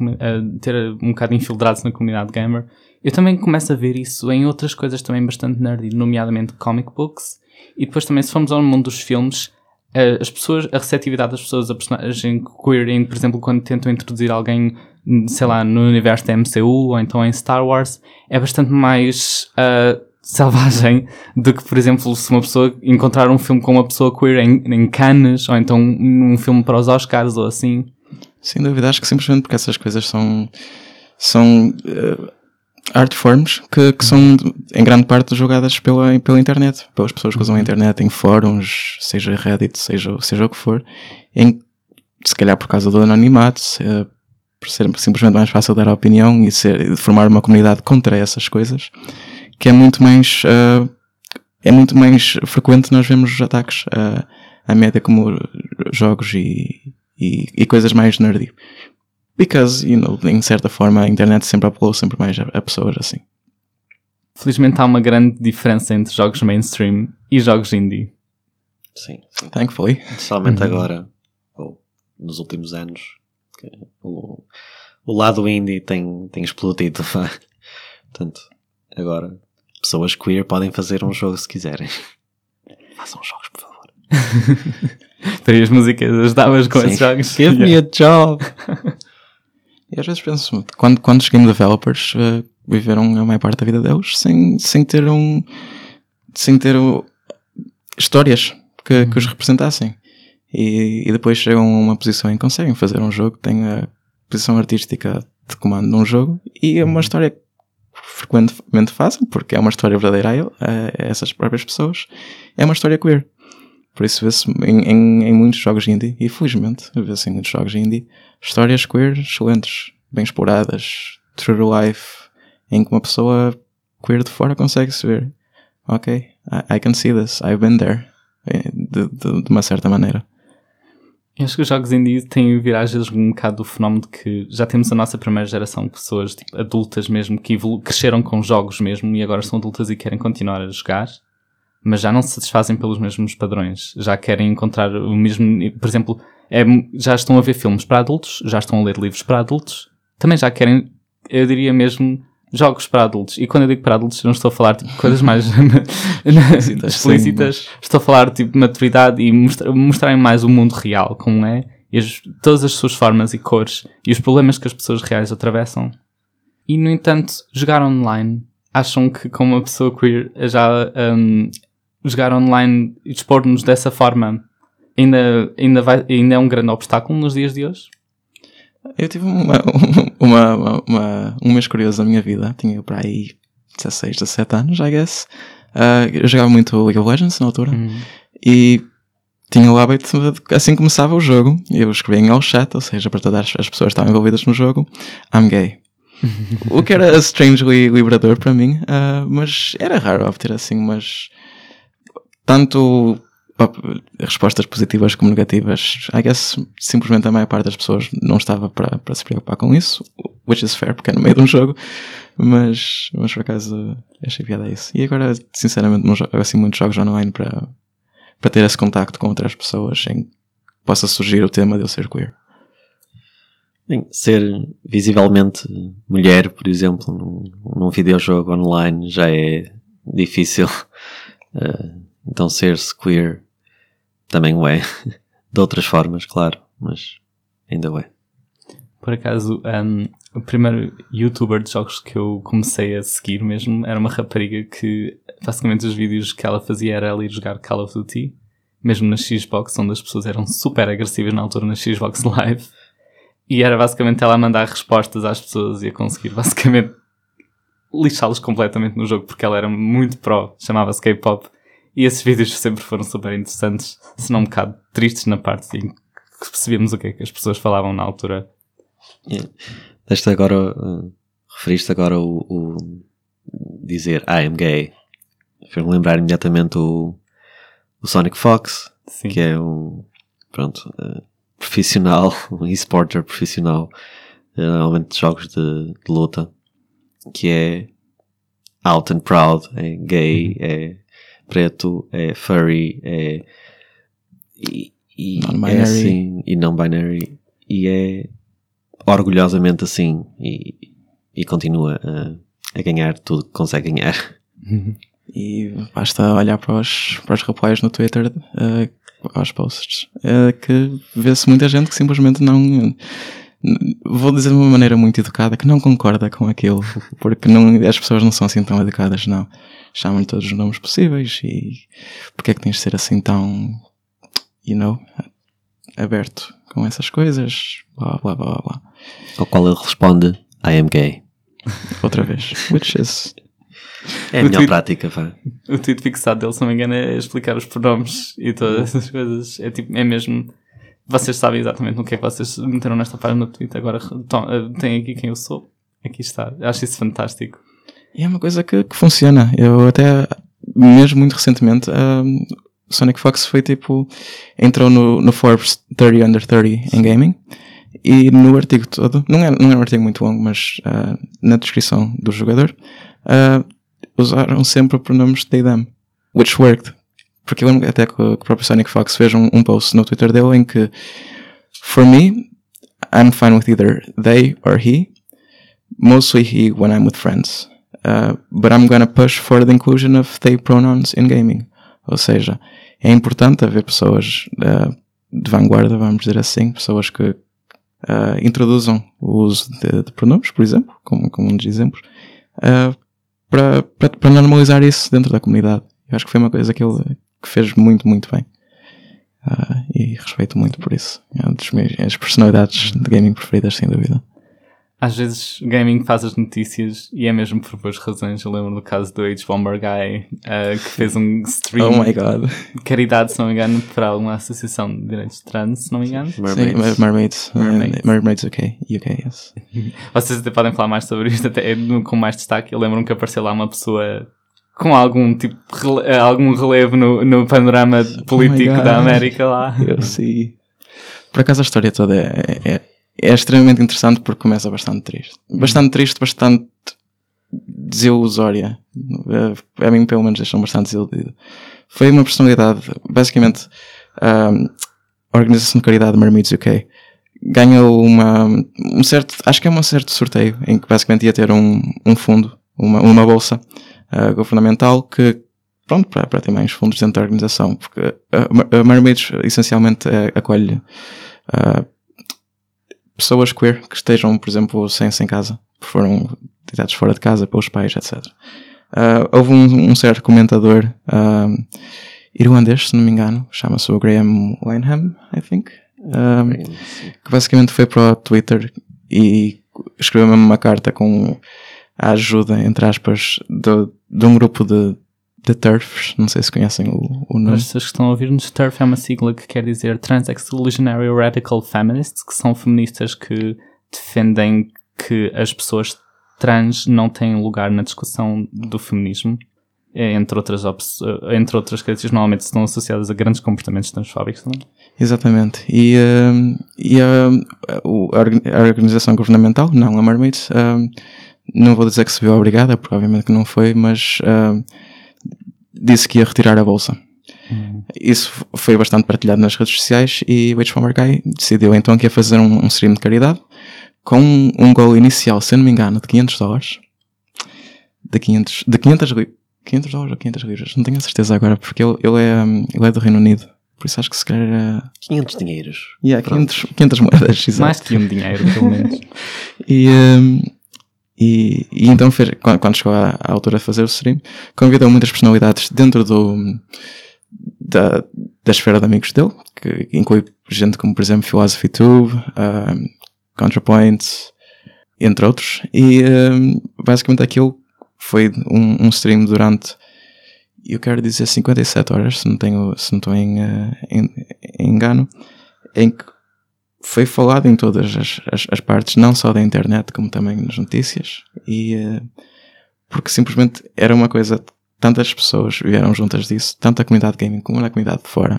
ter um bocado infiltrados na comunidade gamer. Eu também começo a ver isso em outras coisas também bastante nerdy, nomeadamente comic books. E depois também, se formos ao mundo dos filmes, eh, as pessoas, a receptividade das pessoas a personagem em, por exemplo, quando tentam introduzir alguém, sei lá, no universo da MCU ou então em Star Wars, é bastante mais ah, selvagem do que, por exemplo, se uma pessoa encontrar um filme com uma pessoa queer em, em Cannes ou então um filme para os Oscars ou assim. Sem dúvida, acho que simplesmente porque essas coisas são, são eh, art forms que, que são em grande parte jogadas pela, pela internet, pelas pessoas que usam a internet em fóruns, seja Reddit, seja, seja o que for, em, se calhar por causa do anonimato, se, eh, por ser simplesmente mais fácil dar a opinião e, ser, formar uma comunidade contra essas coisas, que é muito mais eh, é muito mais frequente nós vemos os ataques a, a média como jogos e, e, e coisas mais nerdy. Because, you know, em certa forma a internet sempre apelou sempre mais a, a pessoas assim. Felizmente há uma grande diferença entre jogos mainstream e jogos indie. Sim, Thankfully. Especialmente agora, ou nos últimos anos, que o, o lado indie tem, tem explodido. Portanto, agora, pessoas queer podem fazer um jogo se quiserem. Façam jogos, por favor. Para as músicas ajudavas com Sim. esses jogos. Give me a job! E às vezes penso, quando, quantos game developers eh, viveram a maior parte da vida deles sem, sem ter um. sem ter o- histórias que, que os representassem. E, e depois chegam a uma posição em que conseguem fazer um jogo, têm a posição artística de comando num jogo e é uma história que frequentemente fazem, porque é uma história verdadeira a, ele- a essas próprias pessoas. É uma história queer. Por isso vê-se em, em, em muitos jogos indie, e felizmente vê-se em muitos jogos indie, histórias queer excelentes, bem exploradas, true life, em que uma pessoa queer de fora consegue se ver. Ok, I, I can see this, I've been there. Eh, De, de, de uma certa maneira. Eu acho que os jogos indie têm a vir às vezes um bocado do fenómeno de que já temos a nossa primeira geração de pessoas tipo, adultas mesmo que cresceram com jogos mesmo e agora são adultas e querem continuar a jogar, mas já não se satisfazem pelos mesmos padrões. Já querem encontrar o mesmo. Por exemplo, é, já estão a ver filmes para adultos, já estão a ler livros para adultos, também já querem, eu diria mesmo, jogos para adultos. E quando eu digo para adultos, não estou a falar tipo, coisas mais Explícitas, explícitas. Estou a falar tipo, de maturidade e mostra- mostrarem mais o mundo real, como é, e as- todas as suas formas e cores e os problemas que as pessoas reais atravessam. E, no entanto, jogar online, acham que como uma pessoa queer já hum, jogar online e dispor-nos dessa forma ainda, ainda, vai, ainda é um grande obstáculo nos dias de hoje? Eu tive uma, uma, uma, uma- um mês curioso da minha vida. Tinha para aí 16, 17 anos, I guess. Ah, eu jogava muito League of Legends na altura. E tinha o hábito de, assim começava o jogo, eu escrevia em all chat, ou seja, para todas as pessoas que estavam envolvidas no jogo, I'm gay. o que era strangely liberador para mim, ah, mas era raro obter assim umas. Tanto respostas positivas como negativas. I guess simplesmente a maior parte das pessoas não estava para, para se preocupar com isso, which is fair, porque é no meio de um jogo, mas, mas por acaso achei piada isso. E agora, sinceramente, não jogo assim muitos jogos online para, para ter esse contacto com outras pessoas em que possa surgir o tema de eu ser queer. Bem, ser visivelmente mulher, por exemplo, num, num videojogo online já é difícil. Eh, então ser-se queer também o é. De outras formas, claro, mas ainda o é. Por acaso, um, o primeiro youtuber de jogos que eu comecei a seguir mesmo era uma rapariga que basicamente os vídeos que ela fazia era ela ir jogar Call of Duty, mesmo na Xbox, onde as pessoas eram super agressivas na altura na Xbox Live. E era basicamente ela a mandar respostas às pessoas e a conseguir basicamente lixá-los completamente no jogo porque ela era muito pró, chamava-se K-pop. E esses vídeos sempre foram super interessantes, se não um bocado tristes na parte em que percebíamos o que é que as pessoas falavam na altura. Yeah. Deste agora, uh, referiste agora o, o dizer I am gay. Fez-me lembrar imediatamente o, o Sonic Fox, Sim. que é um pronto, uh, profissional, um esporter profissional, uh, normalmente de jogos de, de luta, que é out and proud, é gay, é preto, é furry, é e, e é assim, e não binary, e é orgulhosamente assim, e, e continua a, a ganhar tudo que consegue ganhar. E basta olhar para os, para os replies no Twitter eh, aos posts eh, que vê-se muita gente que simplesmente não. Vou dizer de uma maneira muito educada que não concorda com aquilo, porque não, as pessoas não são assim tão educadas, não. Chamam-lhe todos os nomes possíveis e porque é que tens de ser assim tão, you know, aberto com essas coisas, blá blá blá blá. blá. Ao qual ele responde I am gay. Outra vez. Which is. É a melhor tweet- prática, vá. O tweet fixado dele, se não me engano, é explicar os pronomes e todas essas coisas. É tipo, é mesmo. Vocês sabem exatamente no que é que vocês meteram nesta página no Twitter. Agora eh, tem aqui quem eu sou. Aqui está. Acho isso fantástico. E é uma coisa que, que funciona. Eu até, mesmo muito recentemente, um, Sonic Fox foi tipo, entrou no, no Forbes 30 Under 30 em gaming e no artigo todo, não é, não é um artigo muito longo, mas ah, na descrição do jogador, ah, usaram sempre pronomes they them, which worked. Porque eu lembro até que o próprio Sonic Fox fez um, um post no Twitter dele em que, for me, I'm fine with either they or he, mostly he when I'm with friends. Uh, but I'm gonna push for the inclusion of they pronouns in gaming. Ou seja, é importante haver pessoas uh, de vanguarda, vamos dizer assim, pessoas que uh, introduzam o uso de, de pronomes, por exemplo, como, como um dos exemplos, uh, para, para, normalizar isso dentro da comunidade. Eu acho que foi uma coisa que ele que fez muito, muito bem. Uh, e respeito muito por isso. É uma das minhas personalidades de gaming preferidas, sem dúvida. Às vezes o gaming faz as notícias e é mesmo por boas razões. Eu lembro do caso do H-Bomber Guy eh, que fez um stream Oh my god. de caridade, se não me engano, para alguma associação de direitos trans, se não me engano. Sim, Mermaids. Mermaids. uh, Mermaids. Mermaids UK. UK, yes. Vocês até podem falar mais sobre isto, até no- com mais destaque. Eu lembro-me que apareceu lá uma pessoa com algum tipo de rele- eh, algum relevo no, no panorama político God. da América lá. Eu sim. Por acaso a história toda é, é, é extremamente interessante porque começa bastante triste. Bastante triste, bastante desilusória. Eh, A mim, pelo menos, deixou bastante desiludido. Foi uma personalidade, basicamente, ahm, a Organização de Caridade Mermaids UK ganhou uma, um certo, acho que é um certo sorteio em que basicamente ia ter um, um fundo, uma, uma bolsa ah, governamental que pronto, para, para ter mais fundos dentro da organização, porque a, a Mermaids essencialmente eh, acolhe ah, pessoas queer que estejam, por exemplo, sem, sem casa, foram tirados fora de casa pelos pais, etc. Ah, houve um, um certo comentador ah, irlandês, se não me engano, chama-se o Graham Lanham, I think, ah, que basicamente foi para o Twitter e escreveu mesmo uma carta com a ajuda, entre aspas, de, de um grupo de, de TERFs, não sei se conhecem o, o nome. As pessoas que estão a ouvir-nos, TERF é uma sigla que quer dizer Trans Exclusionary Radical Feminists, que são feministas que defendem que as pessoas trans não têm lugar na discussão do feminismo, eh, entre outras, eh, entre outras características, normalmente estão associadas a grandes comportamentos transfóbicos também. Exatamente. E, hum, e a, orga- a organização governamental, não a Mermaids, hum, não vou dizer que se viu obrigada, porque obviamente que não foi, mas disse que ia retirar a bolsa. Isso f- foi bastante partilhado nas redes sociais e o H. Guy decidiu então que ia fazer um, um stream de caridade com um, um gol inicial, se eu não me engano, de 500 dólares. De 500, de 500, li- 500 dólares ou 500 libras, não tenho a certeza agora, porque ele, ele, é, ele é do Reino Unido. Por isso acho que se calhar era 500 dinheiros. Yeah, Pronto. 500, 500 moedas, exato. Mais que um dinheiro, pelo menos. E, hum, e, e então, fez, quando, chegou à, à altura de fazer o stream, convidou muitas personalidades dentro do, da, da esfera de amigos dele, que inclui gente como, por exemplo, Philosophy Tube, ContraPoint, entre outros. E basicamente aquilo foi um, um stream durante, eu quero dizer 57 horas, se não tenho, se não estou em, eh, em, em engano, em que foi falado em todas as, as, as partes, não só da internet, como também nas notícias, e eh, porque simplesmente era uma coisa, tantas pessoas vieram juntas disso, tanto a comunidade gaming como a comunidade de fora.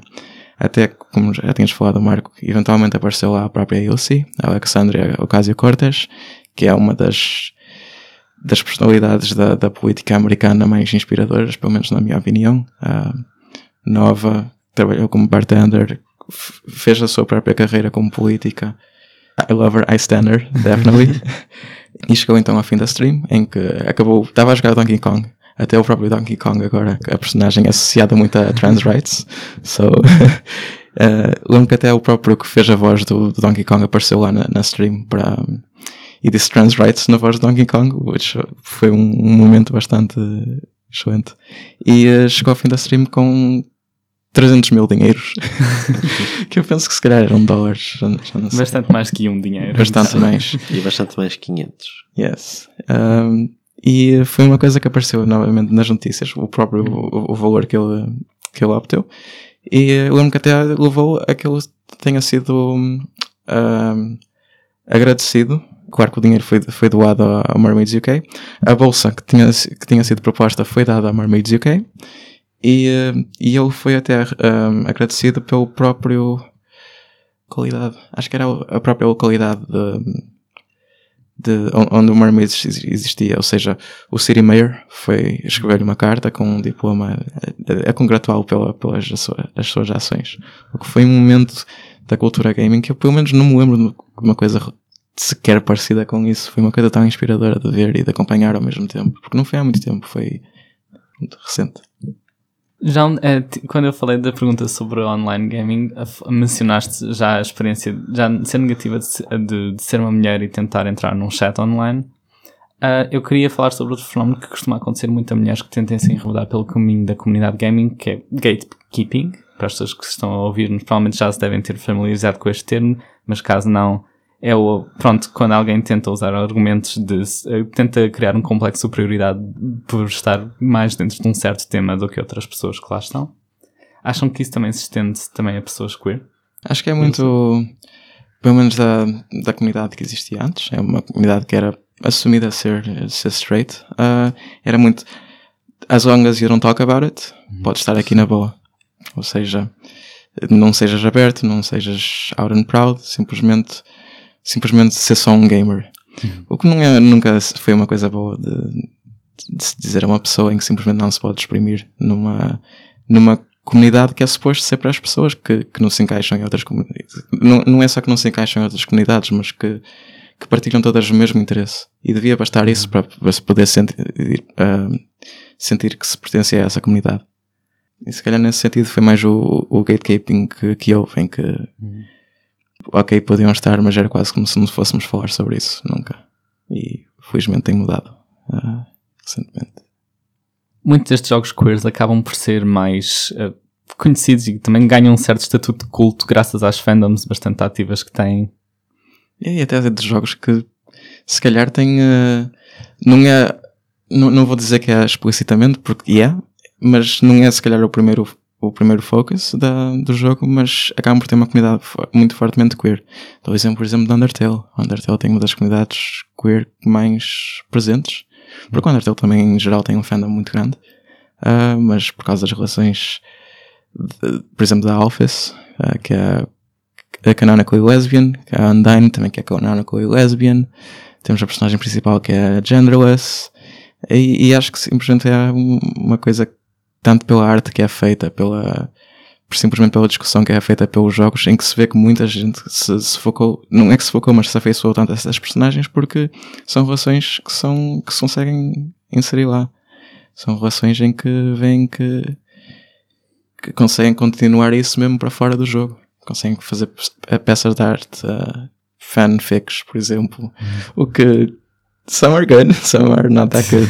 Até, como já tínhamos falado, Marco, eventualmente apareceu lá a própria IOC, a Alexandria Ocasio-Cortez, que é uma das, das personalidades da, da política americana mais inspiradoras, pelo menos na minha opinião. Nova, trabalhou como bartender, fez a sua própria carreira como política. I love her, I stand her, definitely. e chegou então ao fim da stream, em que acabou, estava a jogar Donkey Kong. Até o próprio Donkey Kong agora, a personagem é associada muito a trans rights. So, eh, lembro que até o próprio que fez a voz do, do Donkey Kong apareceu lá na, na stream para, e disse trans rights na voz do Donkey Kong, which foi um, um momento bastante excelente. E eh, chegou ao fim da stream com 300 mil dinheiros. que eu penso que se calhar eram dólares, já, não- já não sei. Bastante mais que um dinheiro. Bastante mais. E bastante mais 500. Yes. Um, e foi uma coisa que apareceu novamente nas notícias, o próprio o, o valor que ele, que ele obteve. E lembro que até levou a que ele tenha sido um, agradecido. Claro que o dinheiro foi, foi doado à à Mermaids UK. A bolsa que tinha, que tinha sido proposta foi dada à Mermaids UK. E, uh, e ele foi até um, agradecido pelo próprio qualidade. Acho que era a própria localidade de, de on- onde o Mermaids ex- existia, ou seja, o City Mayor foi escrever-lhe uma carta com um diploma a, a congratulá-lo pela, pelas as suas, as suas ações. O que foi um momento da cultura gaming que eu pelo menos não me lembro de uma coisa sequer parecida com isso. Foi uma coisa tão inspiradora de ver e de acompanhar ao mesmo tempo, porque não foi há muito tempo, foi recente. Já, ti- quando eu falei da pergunta sobre online gaming, mencionaste já a experiência já ser negativa de, de- ser uma mulher e tentar entrar num chat online. Ah, eu queria falar sobre outro fenómeno que costuma acontecer muito a mulheres que tentem se enredar pelo caminho da comunidade gaming, que é gatekeeping. Para as pessoas que estão a ouvir-nos, provavelmente já se devem ter familiarizado com este termo, mas caso não, é o, pronto, quando alguém tenta usar argumentos de, eh, tenta criar um complexo de superioridade por estar mais dentro de um certo tema do que outras pessoas que lá estão. Acham que isso também se estende também a pessoas queer? Acho que é muito, pelo menos da, da comunidade que existia antes, é uma comunidade que era assumida a ser, a ser straight, ah, era muito, as long as you don't talk about it, podes estar aqui na boa. Ou seja, não sejas aberto, não sejas out and proud, simplesmente, simplesmente ser só um gamer. O que é, nunca foi uma coisa boa de, de se dizer a uma pessoa em que simplesmente não se pode exprimir numa, numa comunidade que é suposto ser para as pessoas que, que não se encaixam em outras comunidades. Não, não é só que não se encaixam em outras comunidades, mas que, que partilham todas o mesmo interesse. E devia bastar isso para, para se poder sentir, ah, sentir que se pertence a essa comunidade. E se calhar nesse sentido foi mais o, o gatekeeping que, que houve, em que, ok, podiam estar, mas era quase como se não fôssemos falar sobre isso, nunca. E felizmente tem mudado ah, recentemente. Muitos destes jogos queers acabam por ser mais eh, conhecidos e também ganham um certo estatuto de culto graças às fandoms bastante ativas que têm. E até de jogos que se calhar têm. eh, não é. Não, não vou dizer que é explicitamente, porque é, mas não é se calhar o primeiro, o primeiro focus da, do jogo, mas acabam por ter uma comunidade muito fortemente queer. Dou exemplo, por exemplo, do Undertale. Undertale tem uma das comunidades queer mais presentes, porque o Undertale também em geral tem um fandom muito grande, ah, mas por causa das relações, de- por exemplo, da Alphys, ah, que é a canonically lesbian, que é a Undyne também que é canonically lesbian. Temos a personagem principal que é genderless. E, e acho que simplesmente é um- uma coisa tanto pela arte que é feita, pela simplesmente pela discussão que é feita pelos jogos, em que se vê que muita gente se, se focou, não é que se focou, mas se afeiçoou tanto a essas personagens porque são relações que são que se conseguem inserir lá. São relações em que veem que, que conseguem continuar isso mesmo para fora do jogo conseguem fazer pe- peças de arte, uh, fanfics, por exemplo, o que some are good, some are not that good.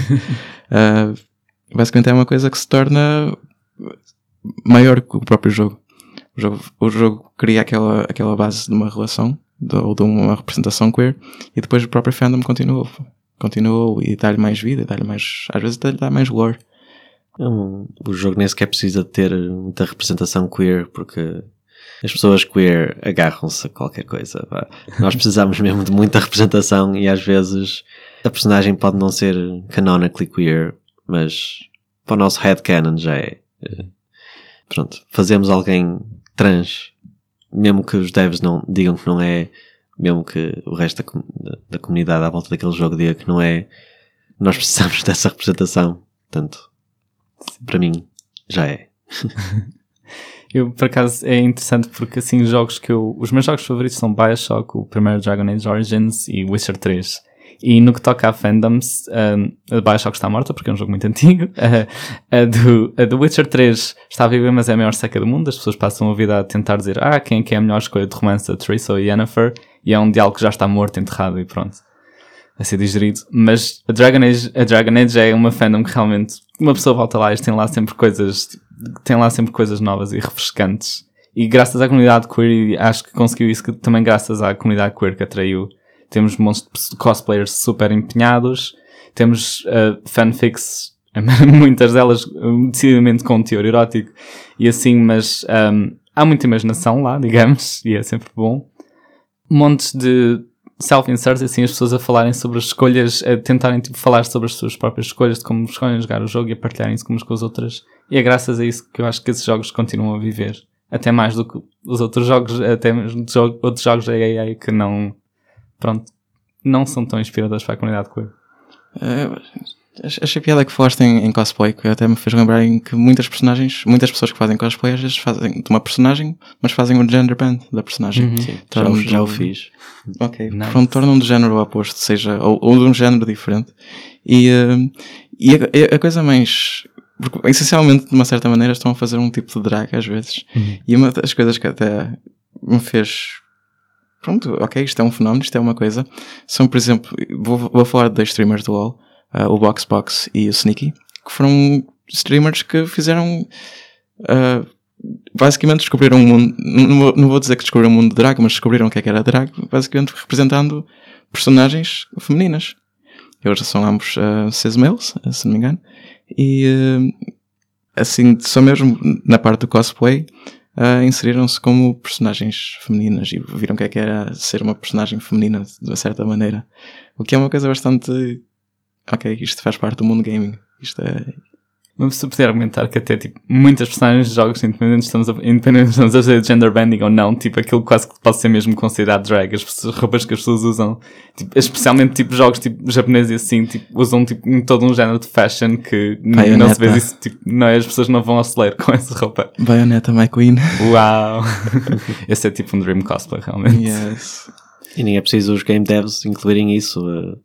Uh, basicamente é uma coisa que se torna maior que o próprio jogo. O jogo, o jogo cria aquela, aquela base de uma relação ou de uma representação queer e depois o próprio fandom continua, continuou e dar-lhe mais vida, dar-lhe mais, às vezes até lhe dá mais lore. É o jogo nem sequer precisa ter muita representação queer, porque as pessoas queer agarram-se a qualquer coisa. pá. Nós precisamos mesmo de muita representação e às vezes a personagem pode não ser canonically queer, mas para o nosso headcanon já é. eh, Pronto, fazemos alguém trans, mesmo que os devs não digam que não é, mesmo que o resto da, da comunidade à volta daquele jogo diga que não é, nós precisamos dessa representação. Portanto, para mim, já é. Eu, por acaso, é interessante porque, assim, jogos que eu... Os meus jogos favoritos são Bioshock, o primeiro Dragon Age Origins e Witcher 3. E no que toca a fandoms, um, a Bioshock está morta porque é um jogo muito antigo. A, a do, a do Witcher 3 está viva, mas é a maior seca do mundo. As pessoas passam a vida a tentar dizer ah, quem é que é a melhor escolha de romance, a Teresa ou a Yennefer. E é um diálogo que já está morto, enterrado e pronto. A ser digerido. Mas a Dragon Age, a Dragon Age é uma fandom que realmente uma pessoa volta lá e tem lá sempre coisas, tem lá sempre coisas novas e refrescantes. E graças à comunidade queer, acho que conseguiu isso que, também graças à comunidade queer que atraiu. Temos monstros de cosplayers super empenhados, temos uh, fanfics, muitas delas um, decididamente com teor erótico e assim, mas um, há muita imaginação lá, digamos, e é sempre bom. Montes de self-inserts, assim, as pessoas a falarem sobre as escolhas, a tentarem tipo, falar sobre as suas próprias escolhas, de como escolhem jogar o jogo e a partilharem-se umas com as outras. E é graças a isso que eu acho que esses jogos continuam a viver. Até mais do que os outros jogos, até mesmo outros jogos da AI que não, pronto, não são tão inspiradores para a comunidade queer. Eh, ach- achei piada que falaste em, em cosplay, que até me fez lembrar em que muitas personagens, muitas pessoas que fazem cosplay às vezes fazem de uma personagem, mas fazem o gender band da personagem. Sim, já, já o fiz. Ok. Nice. Pronto, tornam de género oposto, seja, ou, ou de um género diferente. E, eh, e a, a coisa mais. Porque, essencialmente, de uma certa maneira, estão a fazer um tipo de drag às vezes. E uma das coisas que até me fez. Pronto, ok, isto é um fenómeno, isto é uma coisa. São, por exemplo, vou, vou falar de dois streamers do LoL, eh, o Boxbox e o Sneaky, que foram streamers que fizeram. eh, basicamente descobriram um mundo. Não não vou dizer que descobriram o mundo de drag, mas descobriram o que é que era drag, basicamente representando personagens femininas. Eles são ambos uh, males, eh, se não me engano. E eh, assim, só mesmo na parte do cosplay, uh, inseriram-se como personagens femininas e viram o que é que era ser uma personagem feminina de uma certa maneira. O que é uma coisa bastante. Ok, isto faz parte do mundo gaming. Isto é. Mas se puder argumentar que até, tipo, muitas personagens de jogos independentes estamos a, independentes estamos a fazer gender banding ou não, tipo, aquilo quase que pode ser mesmo considerado drag. As pessoas- roupas que as pessoas usam, tipo, especialmente, tipo, jogos, tipo, japoneses e assim, tipo, usam, tipo, um- todo um género de fashion que n- não se Bayonetta. vê isso, tipo, não é, as pessoas não vão ao celeiro com essa roupa. Bayonetta McQueen. Uau! Esse é tipo um dream cosplay, realmente. yes. E nem é preciso os game devs incluírem isso. eh,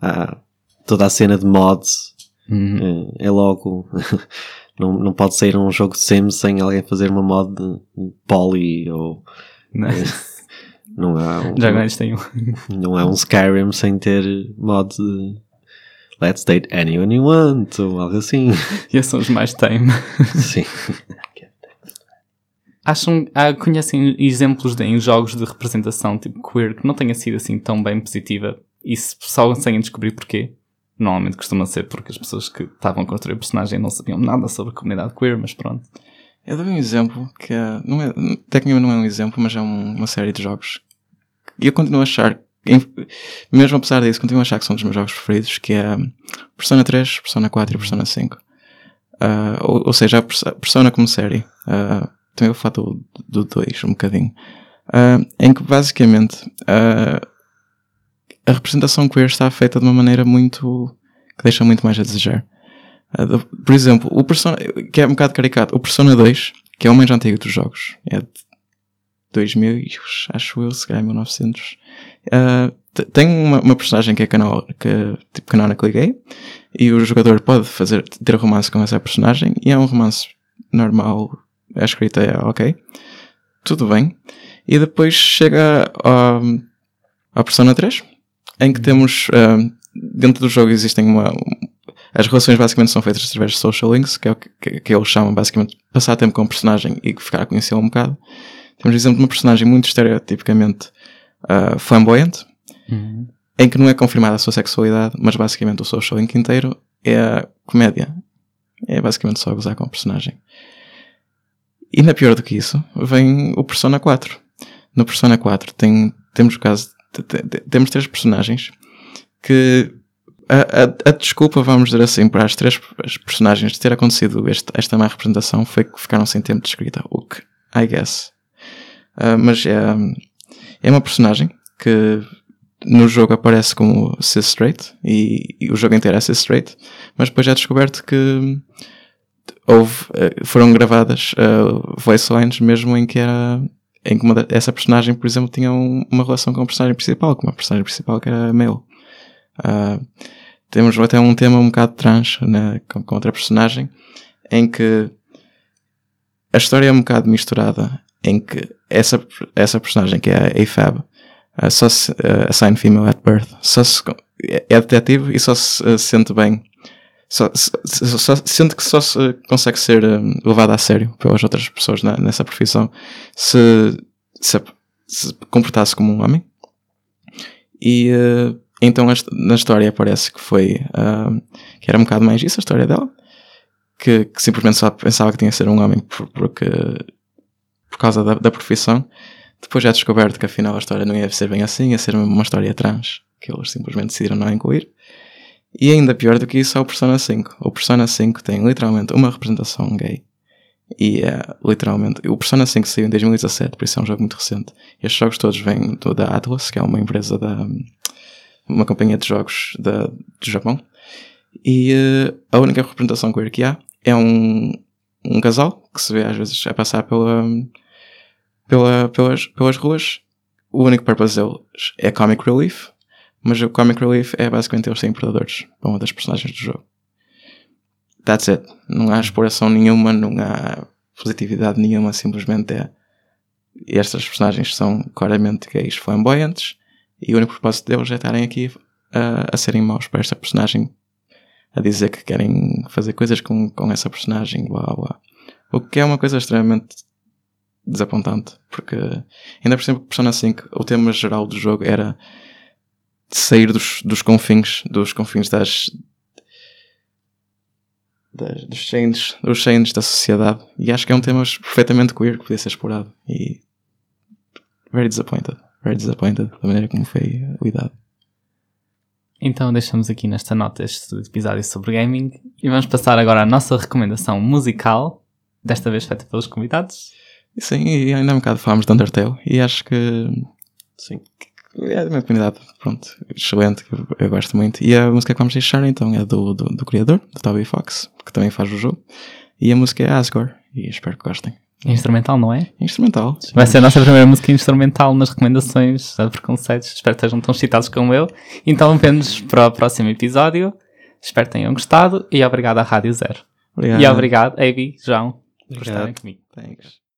há toda a cena de mods Uhum. eh, é logo. não, não pode sair um jogo de Sims sem alguém fazer uma mod de poly ou Nice. não há um, Já tem um. não é um Skyrim sem ter mod de Let's date anyone you want ou algo assim. E esses são os mais tame. Sim. Acham, ah, conhecem exemplos de, em jogos de representação tipo queer que não tenha sido assim tão bem positiva e se só conseguem descobrir porquê? Normalmente costuma ser porque as pessoas que estavam a construir o personagem não sabiam nada sobre a comunidade queer, mas pronto. Eu dou um exemplo que é, não é, tecnicamente não é um exemplo, mas é um- uma série de jogos. E eu continuo a achar, mesmo apesar disso, continuo a achar que são dos meus jogos preferidos, que é Persona 3, Persona 4 e Persona 5. Ah, ou, ou seja, a Perso- Persona como série. Ah, também vou falar do, do 2 um bocadinho. Ah, em que basicamente ah, a representação queer está feita de uma maneira muito. que deixa muito mais a desejar. Por exemplo, o Persona, que é um bocado caricato, o Persona 2, que é o mais antigo dos jogos, é de 2000, e, acho eu, se calhar 1900, uh, te- tem uma, uma personagem que é canal, que tipo canonically gay, e o jogador pode fazer, ter romance com essa personagem, e é um romance normal, a escrita é ok, tudo bem, e depois chega ao, ao Persona 3, em que temos, uh, dentro do jogo existem uma, as relações basicamente são feitas através de social links, que é o que, que, que eles chamam basicamente passar tempo com o personagem e ficar a conhecê-lo um bocado. Temos o exemplo de uma personagem muito estereotipicamente uh, flamboyante, em que não é confirmada a sua sexualidade, mas basicamente o social link inteiro é a comédia. É basicamente só gozar com o personagem. E ainda pior do que isso, vem o Persona 4. No Persona 4 tem, temos o caso, temos três personagens que a, a- a desculpa, vamos dizer assim, para as três as personagens de ter acontecido este- esta má representação foi que ficaram sem tempo de escrita. O que, I guess. Ah, mas é, é uma personagem que no jogo aparece como cis straight e, e o jogo inteiro é cis straight, mas depois é descoberto que houve, eh, foram gravadas uh, voice lines mesmo em que era em que uma essa personagem, por exemplo, tinha um- uma relação com a personagem principal, com uma personagem principal que era male. Ah, temos até um tema um bocado trans né, com, com outra personagem em que a história é um bocado misturada em que essa, essa personagem que é a AFAB uh, só se uh, assigned female at birth só se, é é detetive e só se uh, sente bem só, se- só sente que só se consegue ser um, levado a sério pelas outras pessoas na- nessa profissão se, se, se comportasse como um homem. E uh, então na história aparece que foi uh, que era um bocado mais isso a história dela que, que simplesmente só pensava que tinha que ser um homem por- porque por causa da, da profissão. Depois já descoberto que afinal a história não ia ser bem assim ia ser uma história trans que eles simplesmente decidiram não incluir e ainda pior do que isso é o Persona 5 o Persona 5 tem literalmente uma representação gay. E é literalmente o Persona 5 saiu em 2017 por isso é um jogo muito recente. Estes jogos todos vêm do, da Atlas que é uma empresa da uma companhia de jogos da, do Japão. E eh, a única representação queer que há é um, um casal que se vê às vezes a passar pela, pela, pelas, pelas ruas. O único purpose deles é comic relief, mas o comic relief é basicamente eles serem predadores para uma das personagens do jogo. That's it. Não há exploração nenhuma, não há positividade nenhuma, simplesmente é. Estas personagens são claramente gays flamboyantes e o único propósito deles é estarem aqui a, a serem maus para esta personagem a dizer que querem fazer coisas com, com essa personagem, blá blá. O que é uma coisa extremamente desapontante, porque ainda por cima Persona 5, o tema geral do jogo era sair dos, dos confins, dos confins das, das dos chains, dos chains da sociedade. E acho que é um tema perfeitamente queer que podia ser explorado. E very disappointed, very disappointed da maneira como foi lidado. Então deixamos aqui nesta nota este episódio sobre gaming e vamos passar agora à nossa recomendação musical, desta vez feita pelos convidados. Sim, e ainda há um bocado falámos de Undertale e acho que Sim. É uma comunidade, pronto, excelente, que eu, eu gosto muito. E a música que vamos deixar então é do, do, do criador, do Toby Fox, que também faz o jogo. E a música é Asgore, e espero que gostem. Instrumental, não é? Instrumental. Vai ser a nossa primeira música instrumental nas recomendações de preconceitos. Espero que estejam tão excitados como eu. Então vemos para o próximo episódio. Espero que tenham gostado e obrigado à Rádio Zero. Obrigado. E obrigado, Abby, João, por Obrigado. estarem comigo. Thanks.